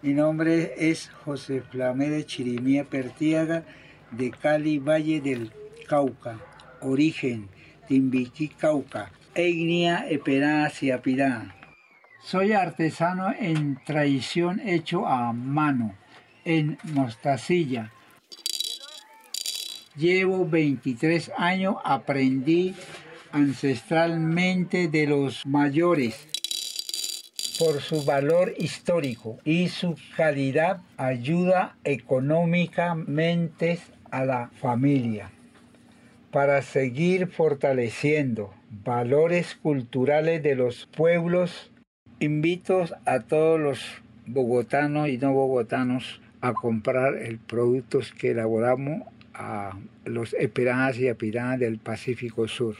Mi nombre es José Flamede Chirimía Pertiaga de Cali, Valle del Cauca. Origen, Timbiquí, Cauca. Etnia Eperá Siapirá. Soy artesano en tradición hecho a mano, en mostacilla. Llevo 23 años, aprendí ancestralmente de los mayores por su valor histórico y su calidad ayuda económicamente a la familia para seguir fortaleciendo valores culturales de los pueblos. Invito a todos los bogotanos y no bogotanos a comprar el productos que elaboramos a los esperanzas y apiranas del Pacífico Sur.